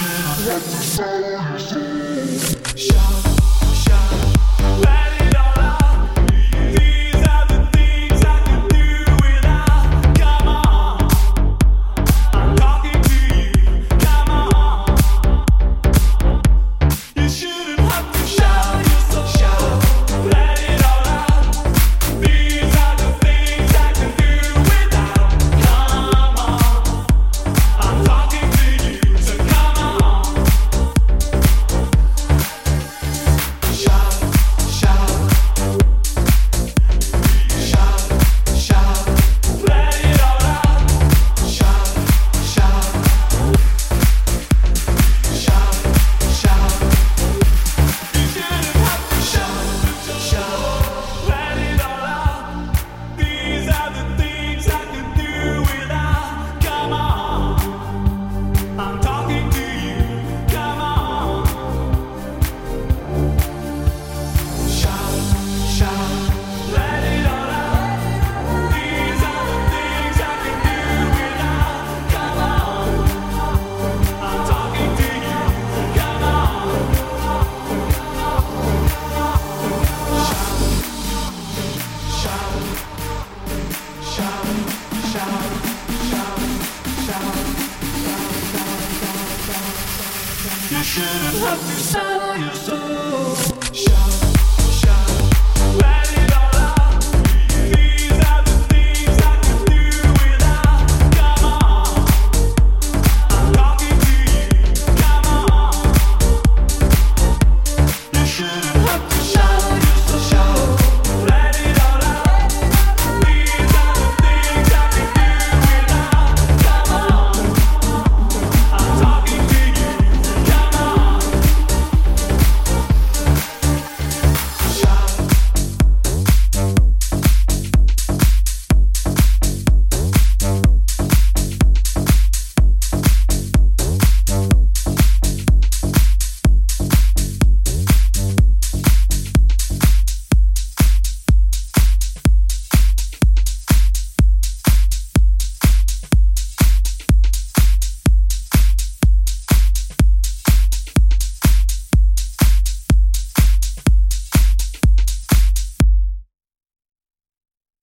You should have loved you so, you so. shout, shot, right